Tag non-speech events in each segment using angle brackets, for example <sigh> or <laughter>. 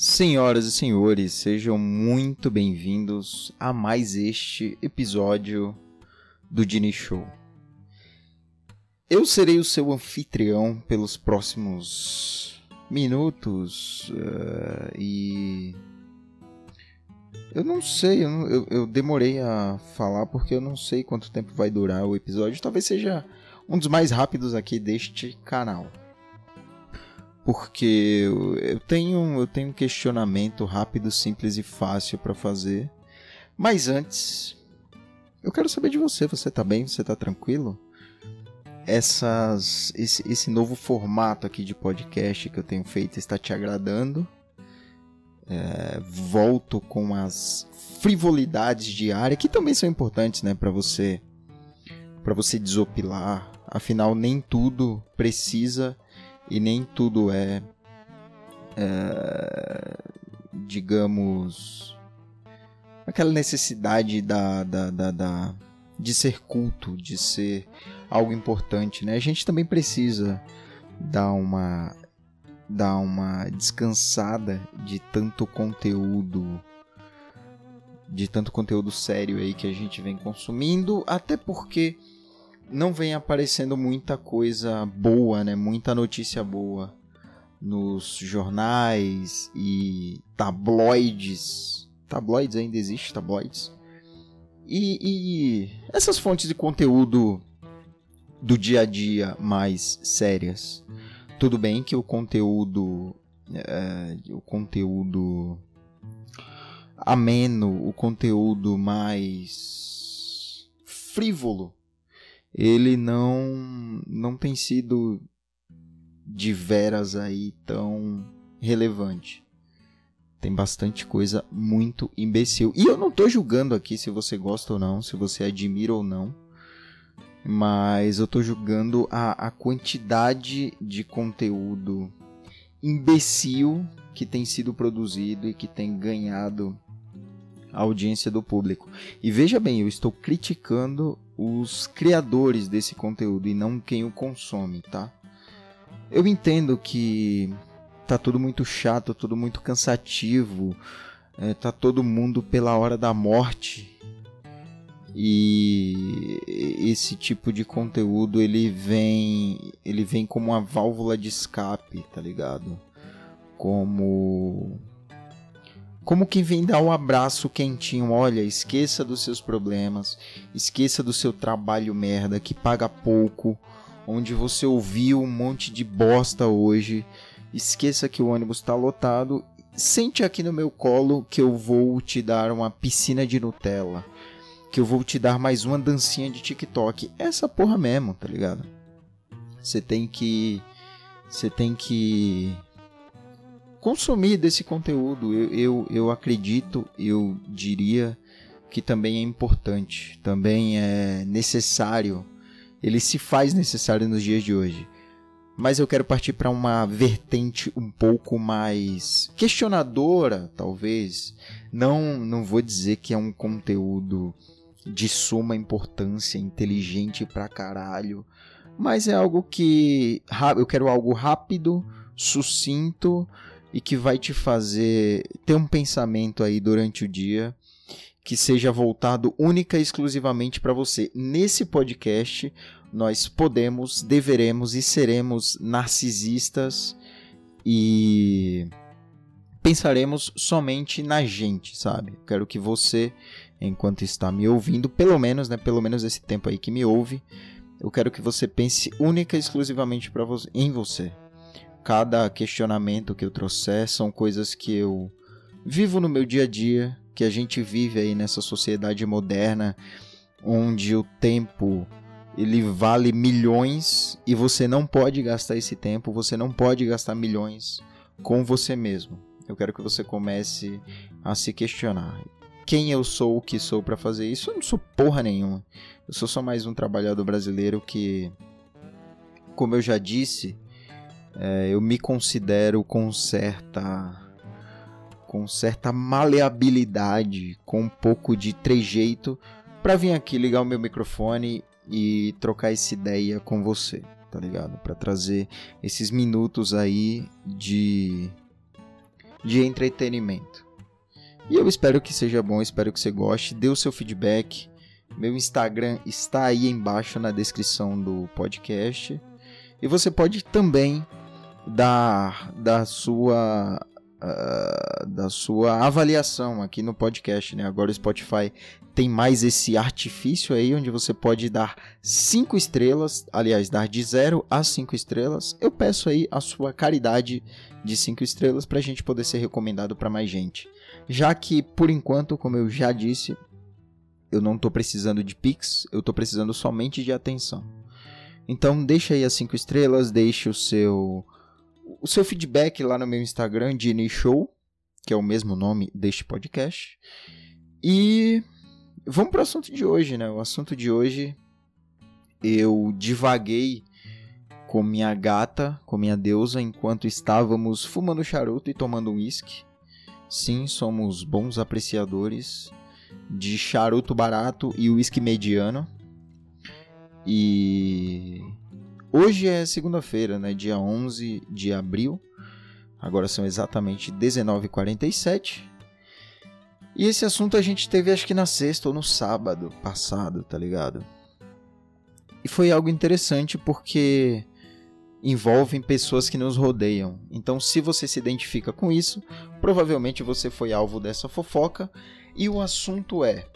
Senhoras e senhores, sejam muito bem-vindos a mais este episódio do Dini Show. Eu serei o seu anfitrião pelos próximos minutos uh, e. Eu não sei, eu, eu, eu, demorei a falar porque eu não sei quanto tempo vai durar o episódio. Talvez seja um dos mais rápidos aqui deste canal porque eu tenho, eu tenho um questionamento rápido, simples e fácil para fazer. Mas antes, eu quero saber de você. Você tá bem? Você tá tranquilo? Essas, esse, esse novo formato aqui de podcast que eu tenho feito está te agradando? É, volto com as frivolidades diárias que também são importantes, né, para você, para você desopilar. Afinal, nem tudo precisa e nem tudo é, é digamos, aquela necessidade da, da, da, da, de ser culto, de ser algo importante, né? A gente também precisa dar uma dar uma descansada de tanto conteúdo de tanto conteúdo sério aí que a gente vem consumindo, até porque não vem aparecendo muita coisa boa, né? Muita notícia boa nos jornais e tabloides. Tabloides ainda existe, tabloides. E, e essas fontes de conteúdo do dia a dia mais sérias. Tudo bem que o conteúdo, é, o conteúdo ameno, o conteúdo mais frívolo ele não não tem sido de veras aí tão relevante. Tem bastante coisa muito imbecil. E eu não tô julgando aqui se você gosta ou não, se você admira ou não. Mas eu tô julgando a, a quantidade de conteúdo imbecil que tem sido produzido e que tem ganhado a audiência do público. E veja bem, eu estou criticando os criadores desse conteúdo e não quem o consome, tá? Eu entendo que tá tudo muito chato, tudo muito cansativo, é, tá todo mundo pela hora da morte e esse tipo de conteúdo ele vem ele vem como uma válvula de escape, tá ligado? Como como quem vem dar um abraço quentinho, olha, esqueça dos seus problemas, esqueça do seu trabalho merda que paga pouco, onde você ouviu um monte de bosta hoje, esqueça que o ônibus está lotado, sente aqui no meu colo que eu vou te dar uma piscina de Nutella, que eu vou te dar mais uma dancinha de TikTok, essa porra mesmo, tá ligado? Você tem que você tem que consumir desse conteúdo. Eu, eu, eu acredito, eu diria que também é importante, também é necessário. Ele se faz necessário nos dias de hoje. Mas eu quero partir para uma vertente um pouco mais questionadora, talvez. Não, não vou dizer que é um conteúdo de suma importância, inteligente pra caralho, mas é algo que eu quero algo rápido, sucinto e que vai te fazer ter um pensamento aí durante o dia que seja voltado única e exclusivamente para você. Nesse podcast, nós podemos, deveremos e seremos narcisistas e pensaremos somente na gente, sabe? Quero que você, enquanto está me ouvindo, pelo menos, né, pelo menos esse tempo aí que me ouve, eu quero que você pense única e exclusivamente para você, em você cada questionamento que eu trouxer são coisas que eu vivo no meu dia a dia, que a gente vive aí nessa sociedade moderna onde o tempo ele vale milhões e você não pode gastar esse tempo, você não pode gastar milhões com você mesmo. Eu quero que você comece a se questionar. Quem eu sou, o que sou para fazer isso? Eu não sou porra nenhuma. Eu sou só mais um trabalhador brasileiro que, como eu já disse, é, eu me considero com certa com certa maleabilidade, com um pouco de trejeito para vir aqui ligar o meu microfone e trocar essa ideia com você, tá ligado? Para trazer esses minutos aí de de entretenimento. E eu espero que seja bom, espero que você goste. Dê o seu feedback. Meu Instagram está aí embaixo na descrição do podcast. E você pode também dar da sua uh, da sua avaliação aqui no podcast, né? Agora o Spotify tem mais esse artifício aí onde você pode dar cinco estrelas, aliás, dar de 0 a 5 estrelas. Eu peço aí a sua caridade de 5 estrelas para a gente poder ser recomendado para mais gente. Já que, por enquanto, como eu já disse, eu não estou precisando de Pix, eu estou precisando somente de atenção. Então deixa aí as 5 estrelas, deixe o seu o seu feedback lá no meu Instagram, Dini Show, que é o mesmo nome deste podcast. E vamos para o assunto de hoje, né? O assunto de hoje eu divaguei com minha gata, com minha deusa, enquanto estávamos fumando charuto e tomando uísque. Sim, somos bons apreciadores de charuto barato e uísque mediano. E hoje é segunda-feira, né, dia 11 de abril. Agora são exatamente 19h47. E esse assunto a gente teve acho que na sexta ou no sábado passado, tá ligado? E foi algo interessante porque envolvem pessoas que nos rodeiam. Então, se você se identifica com isso, provavelmente você foi alvo dessa fofoca. E o assunto é: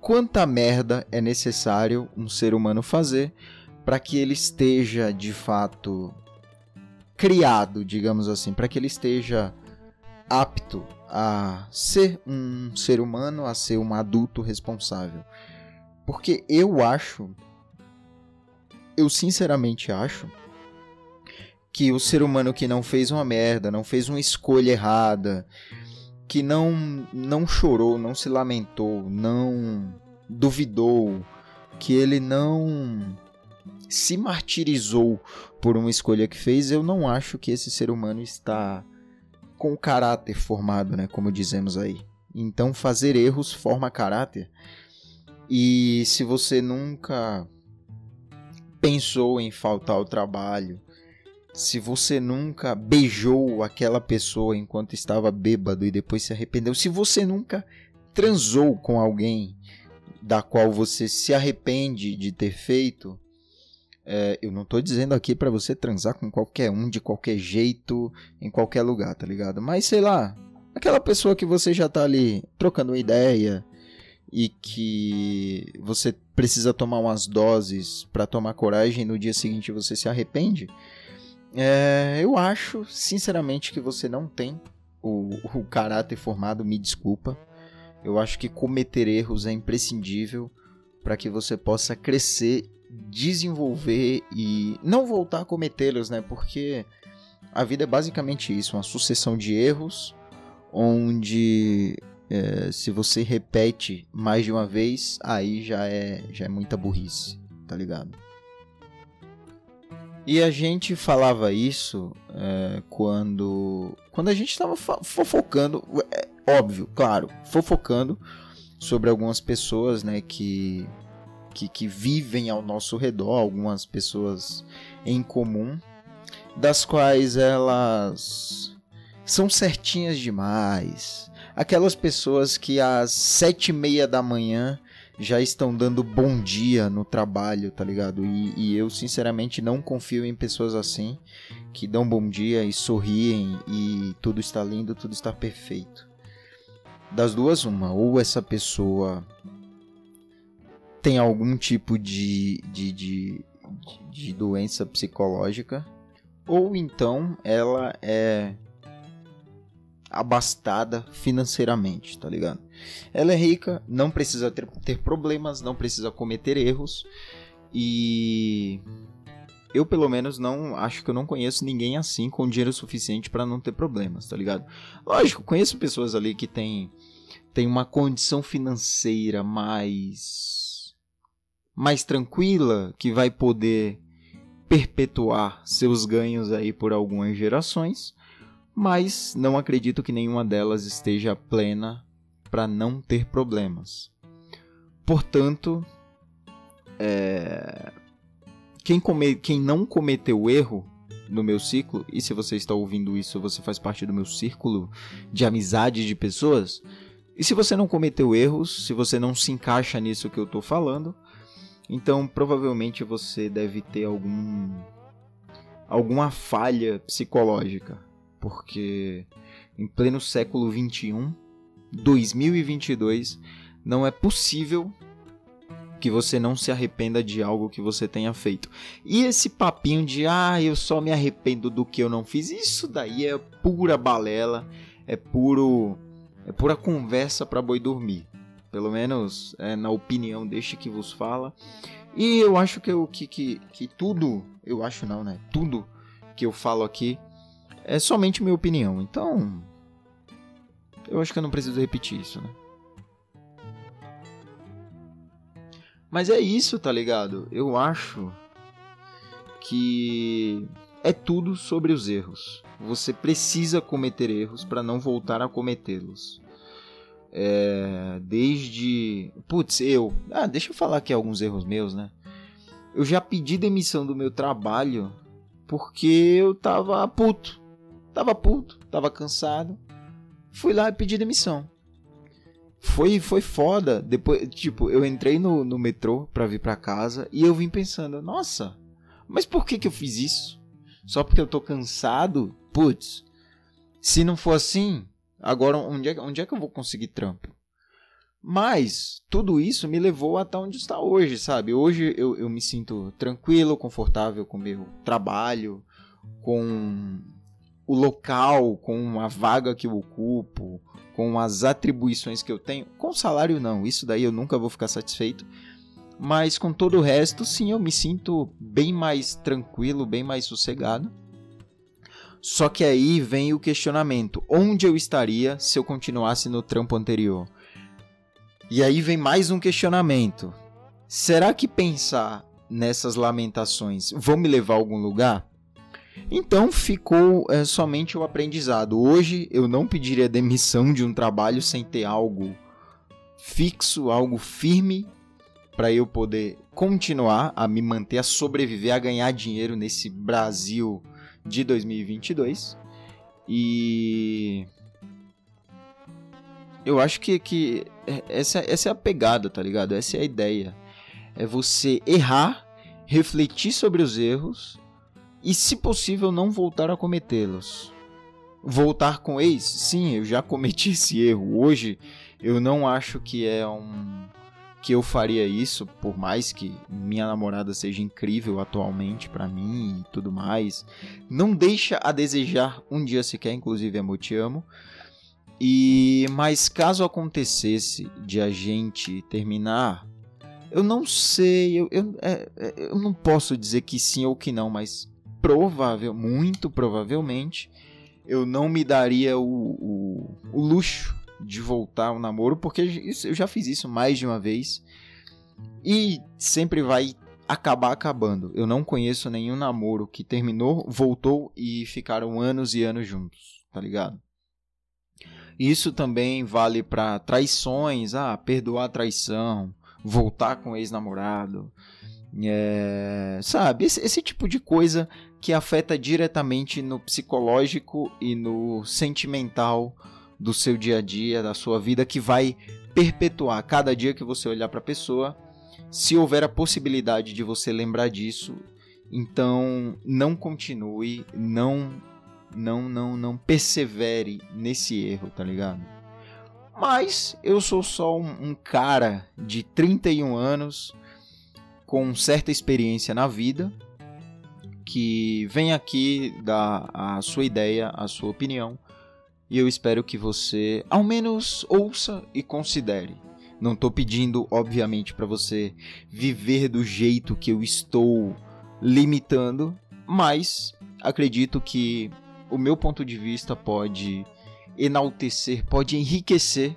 quanta merda é necessário um ser humano fazer para que ele esteja de fato criado, digamos assim, para que ele esteja apto a ser um ser humano, a ser um adulto responsável. Porque eu acho eu sinceramente acho que o ser humano que não fez uma merda, não fez uma escolha errada, que não não chorou, não se lamentou, não duvidou, que ele não se martirizou por uma escolha que fez, eu não acho que esse ser humano está com o caráter formado, né, como dizemos aí. Então fazer erros forma caráter. E se você nunca pensou em faltar ao trabalho, se você nunca beijou aquela pessoa enquanto estava bêbado e depois se arrependeu, se você nunca transou com alguém da qual você se arrepende de ter feito, é, eu não estou dizendo aqui para você transar com qualquer um de qualquer jeito, em qualquer lugar, tá ligado? Mas sei lá, aquela pessoa que você já tá ali trocando ideia, e que você precisa tomar umas doses para tomar coragem e no dia seguinte você se arrepende, é, eu acho, sinceramente, que você não tem o, o caráter formado, me desculpa. Eu acho que cometer erros é imprescindível para que você possa crescer, desenvolver e não voltar a cometê-los, né? Porque a vida é basicamente isso, uma sucessão de erros onde é, se você repete mais de uma vez, aí já é, já é muita burrice, tá ligado? E a gente falava isso é, quando, quando a gente estava fofocando, é, óbvio, claro, fofocando sobre algumas pessoas né, que, que, que vivem ao nosso redor, algumas pessoas em comum, das quais elas são certinhas demais, aquelas pessoas que às sete e meia da manhã já estão dando bom dia no trabalho, tá ligado? E, e, eu sinceramente não confio em pessoas assim que dão bom dia e sorriem e tudo está lindo, tudo está perfeito. Das duas, uma, ou essa pessoa tem algum tipo de, de, de, de doença psicológica, ou então ela é abastada financeiramente, tá ligado? Ela é rica, não precisa ter, ter problemas, não precisa cometer erros e eu pelo menos não acho que eu não conheço ninguém assim com dinheiro suficiente para não ter problemas, tá ligado? Lógico, conheço pessoas ali que têm tem uma condição financeira mais mais tranquila que vai poder perpetuar seus ganhos aí por algumas gerações mas não acredito que nenhuma delas esteja plena para não ter problemas. Portanto, é... quem, come... quem não cometeu erro no meu ciclo, e se você está ouvindo isso, você faz parte do meu círculo de amizade de pessoas. E se você não cometeu erros, se você não se encaixa nisso que eu estou falando, então provavelmente você deve ter algum alguma falha psicológica, porque em pleno século 21, 2022, não é possível que você não se arrependa de algo que você tenha feito. E esse papinho de ah, eu só me arrependo do que eu não fiz, isso daí é pura balela, é puro é pura conversa para boi dormir. Pelo menos é, na opinião deste que vos fala. E eu acho que, eu, que, que, que tudo, eu acho não, né? Tudo que eu falo aqui é somente minha opinião. Então, eu acho que eu não preciso repetir isso, né? Mas é isso, tá ligado? Eu acho que é tudo sobre os erros. Você precisa cometer erros para não voltar a cometê-los. É, desde. Putz, eu. Ah, deixa eu falar aqui alguns erros meus, né? Eu já pedi demissão do meu trabalho porque eu tava puto. Tava puto, tava cansado. Fui lá e pedi demissão foi, foi foda. Depois, tipo, eu entrei no, no metrô pra vir pra casa e eu vim pensando, nossa, mas por que que eu fiz isso? Só porque eu tô cansado? Putz, se não for assim, agora onde é, onde é que eu vou conseguir trampo? Mas tudo isso me levou até onde está hoje, sabe? Hoje eu, eu me sinto tranquilo, confortável com meu trabalho, com o local, com a vaga que eu ocupo, com as atribuições que eu tenho. Com salário, não, isso daí eu nunca vou ficar satisfeito. Mas com todo o resto, sim, eu me sinto bem mais tranquilo, bem mais sossegado. Só que aí vem o questionamento: onde eu estaria se eu continuasse no trampo anterior? E aí vem mais um questionamento: será que pensar nessas lamentações vão me levar a algum lugar? Então ficou é, somente o aprendizado. Hoje eu não pediria <laughs> demissão de um trabalho sem ter algo fixo, algo firme para eu poder continuar a me manter, a sobreviver, a ganhar dinheiro nesse Brasil de 2022. E eu acho que, que essa, essa é a pegada, tá ligado? Essa é a ideia. É você errar, refletir sobre os erros e, se possível, não voltar a cometê-los. Voltar com ex? Sim, eu já cometi esse erro. Hoje eu não acho que é um que eu faria isso, por mais que minha namorada seja incrível atualmente para mim e tudo mais. Não deixa a desejar um dia sequer, inclusive amor, te amo. E mas caso acontecesse de a gente terminar, eu não sei, eu, eu, é, é eu não posso dizer que sim ou que não, mas provável, muito provavelmente, eu não me daria o, o, o luxo de voltar ao namoro, porque eu já fiz isso mais de uma vez e sempre vai acabar acabando. Eu não conheço nenhum namoro que terminou, voltou e ficaram anos e anos juntos, tá ligado? Isso também vale para traições, ah, perdoar a traição, voltar com ex-namorado, é, sabe, esse, esse tipo de coisa que afeta diretamente no psicológico e no sentimental do seu dia a dia, da sua vida, que vai perpetuar cada dia que você olhar para a pessoa. Se houver a possibilidade de você lembrar disso, então não continue, não não não não persevere nesse erro, tá ligado? Mas eu sou só um, um cara de 31 anos com certa experiência na vida que vem aqui dar a sua ideia, a sua opinião, e eu espero que você ao menos ouça e considere. Não estou pedindo, obviamente, para você viver do jeito que eu estou limitando, mas acredito que o meu ponto de vista pode enaltecer, pode enriquecer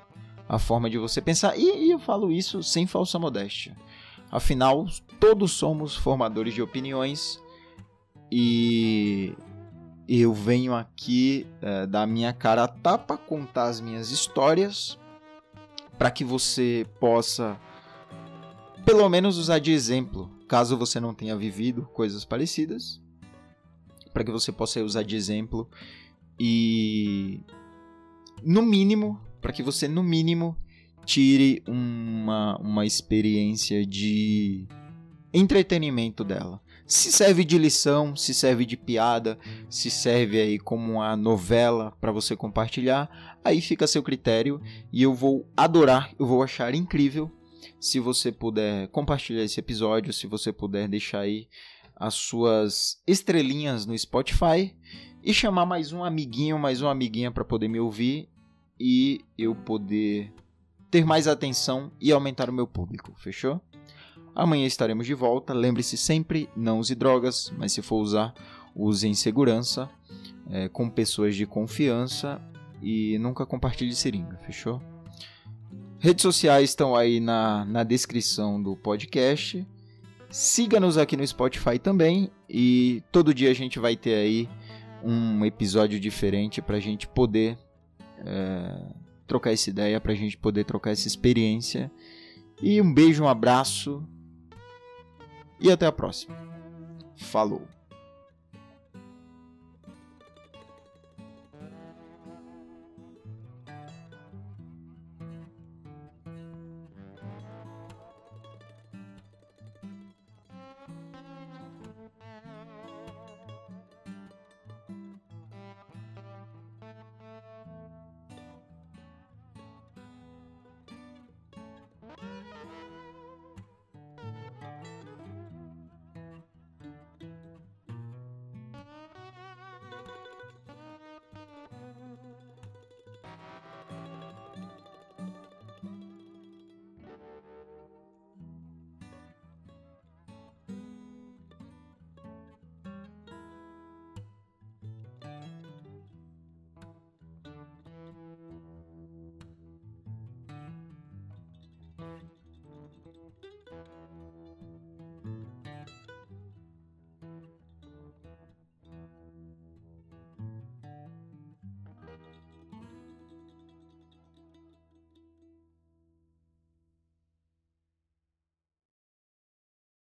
a forma de você pensar. E, e eu falo isso sem falsa modéstia. Afinal, todos somos formadores de opiniões e eu venho aqui é, da minha cara a tapa contar as minhas histórias para que você possa pelo menos usar de exemplo, caso você não tenha vivido coisas parecidas. para que você possa usar de exemplo e no mínimo, para que você no mínimo tire uma, uma experiência de entretenimento dela. Se serve de lição, se serve de piada, se serve aí como uma novela para você compartilhar, aí fica a seu critério e eu vou adorar, eu vou achar incrível se você puder compartilhar esse episódio, se você puder deixar aí as suas estrelinhas no Spotify e chamar mais um amiguinho, mais uma amiguinha para poder me ouvir e eu poder ter mais atenção e aumentar o meu público, fechou? Amanhã estaremos de volta. Lembre-se sempre: não use drogas, mas se for usar, use em segurança, é, com pessoas de confiança e nunca compartilhe seringa, fechou? Redes sociais estão aí na, na descrição do podcast. Siga-nos aqui no Spotify também e todo dia a gente vai ter aí um episódio diferente para a gente poder é, trocar essa ideia, para a gente poder trocar essa experiência. E um beijo, um abraço e até a próxima. Falou!